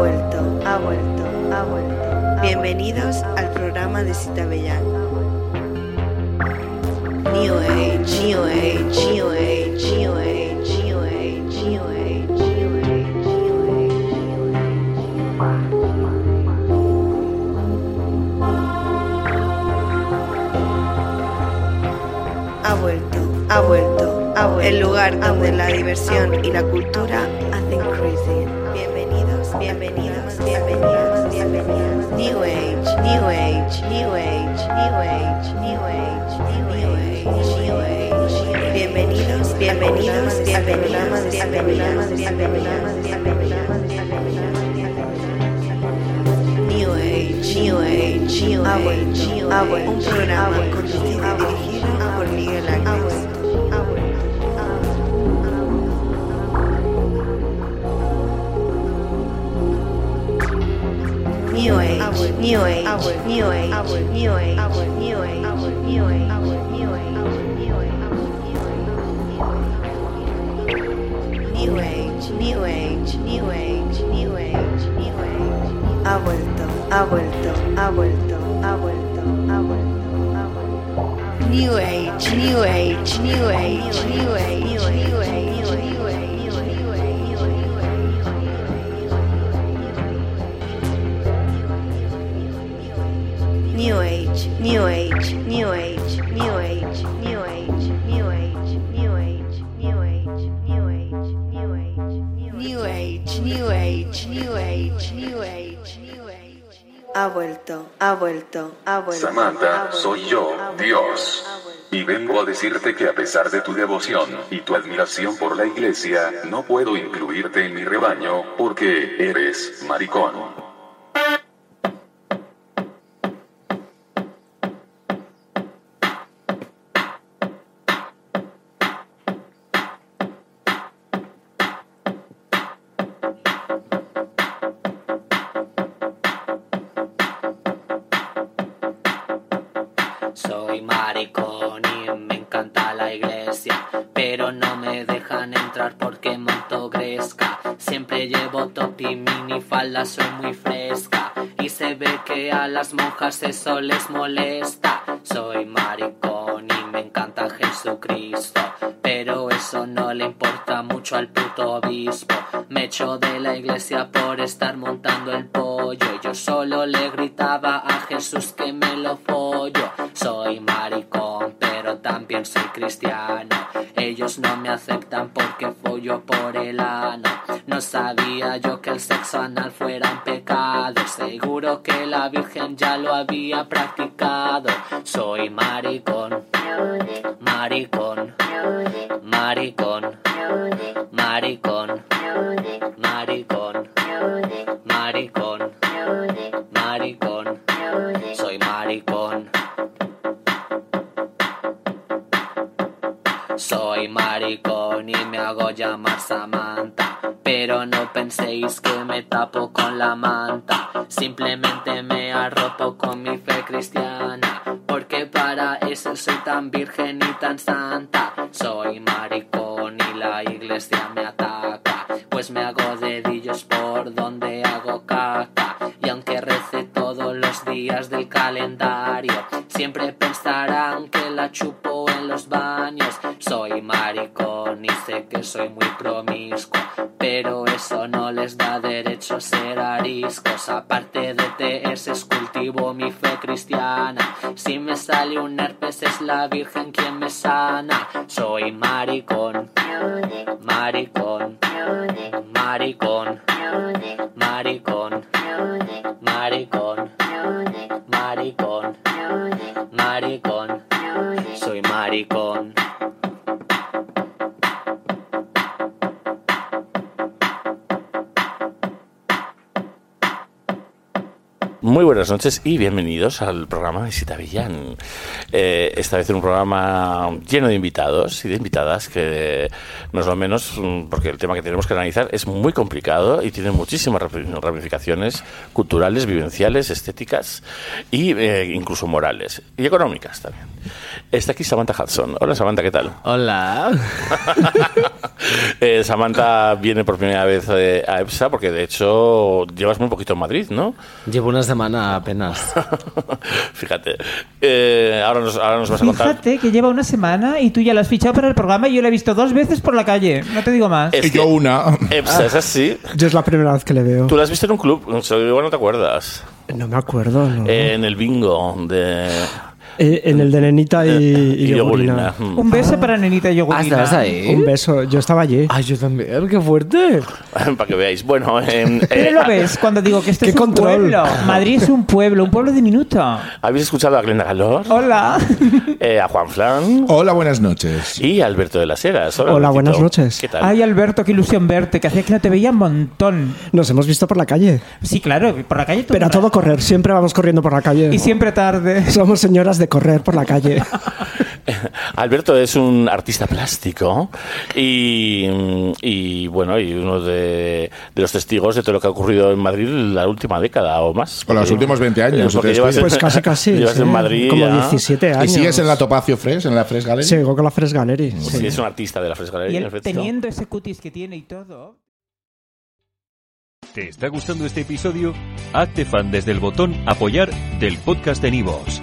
Ha vuelto, ha vuelto, ha vuelto. Bienvenidos al programa de Cita Bellán. New Age, New Age, New Age. Ha vuelto, ha vuelto, ha vuelto. El lugar donde la diversión y la cultura New Age, New Age, New Age, New Age, New Age, New Age, New Age. Bienvenidos, bienvenidos, bienvenidos, bienvenidos, bienvenidos, bienvenidos, New Age, New Age, New Age, New Age. Un programa conducido y dirigido por Miguel Ángel. new age, new age, new age, new age, new age, new age, new age. New Age, New Age, New Age, New Age, New Age. Ha vuelto, ha vuelto, ha vuelto, ha vuelto, ha vuelto, ha vuelto. New Age, New Age, New Age, New Age, New Age. New Age, New Age, New Age. Ha vuelto, ha vuelto, ha vuelto. Samantha, soy yo, Dios. Y vengo a decirte que a pesar de tu devoción y tu admiración por la iglesia, no puedo incluirte en mi rebaño, porque eres maricón. Maricón y me encanta la iglesia, pero no me dejan entrar porque monto gresca. Siempre llevo top y mini falda, soy muy fresca. Y se ve que a las monjas eso les molesta. Soy maricón y me encanta Jesucristo, pero eso no le importa mucho al puto obispo. Me echo de la iglesia por estar montando el pollo. Yo solo le gritaba a Jesús que me lo follo. Ellos no me aceptan porque follo por el ano. No sabía yo que el sexo anal fuera un pecado. Seguro que la Virgen ya lo había practicado. Soy maricón, maricón, maricón, hago llamar Samantha. Pero no penséis que me tapo con la manta. Simplemente me arropo con mi fe cristiana. Porque para eso soy tan virgen y tan santa. Soy maricón y la iglesia me ataca. Pues me hago dedillos por donde hago caca. Y aunque rece todos los días del calendario. Siempre pensarán que la chupo en los baños. Soy maricón que soy muy promiscuo, pero eso no les da derecho a ser ariscos. Aparte de TS cultivo mi fe cristiana. Si me sale un herpes es la Virgen quien me sana. Soy maricón, maricón, maricón, Muy buenas noches y bienvenidos al programa de Sita Villán. Eh, esta vez en un programa lleno de invitados y de invitadas que no es lo menos, mm, porque el tema que tenemos que analizar es muy complicado y tiene muchísimas rami- ramificaciones culturales, vivenciales, estéticas e incluso morales y económicas también. Está aquí Samantha Hudson. Hola Samantha, ¿qué tal? Hola. Eh, Samantha viene por primera vez eh, a EPSA porque de hecho llevas muy poquito en Madrid, ¿no? Llevo una semana apenas. Fíjate. Eh, ahora, nos, ahora nos vas a contar. Fíjate que lleva una semana y tú ya lo has fichado para el programa y yo lo he visto dos veces por la calle. No te digo más. Es Y yo una. EPSA es así. Yo es la primera vez que le veo. Tú la has visto en un club, igual no te acuerdas. No me acuerdo, ¿no? En el bingo de. Eh, en el de Nenita y, y y Yogurina. Un beso para Nenita Ah, Yogurina. ¿estabas ahí? Un beso. Yo estaba allí. Ay, yo también. ¡Qué fuerte! Para que veáis. Bueno, en- Pero eh, lo ves cuando digo que ¡Qué es un control! pueblo. Madrid es un pueblo, un pueblo diminuto. ¿habéis escuchado a Glenda Galor? Hola. Eh, a Juan Flan Hola, buenas noches. y a Alberto de las Heras. Hola, Albertito. buenas noches. ¿Qué tal? Ay, Alberto, qué ilusión verte, que hacía que no te veía un montón. Nos hemos visto por la calle. Sí, claro, por la calle todo Pero a todo correr. Siempre vamos corriendo por la calle. Y siempre tarde. Somos señoras de correr por la calle. Alberto es un artista plástico y, y, bueno, y uno de, de los testigos de todo lo que ha ocurrido en Madrid la última década o más. O los últimos 20 años, porque llevas, descuidas. Pues casi, casi. llevas sí. en Madrid Como ya. 17 ¿Y años. sigues en la Topacio Fresh, en la Fresh Gallery? Sigo con la Fresh Gallery. Sí, sí. es un artista de la Y en él efecto. teniendo ese cutis que tiene y todo. ¿Te está gustando este episodio? Hazte fan desde el botón Apoyar del podcast de Nivos.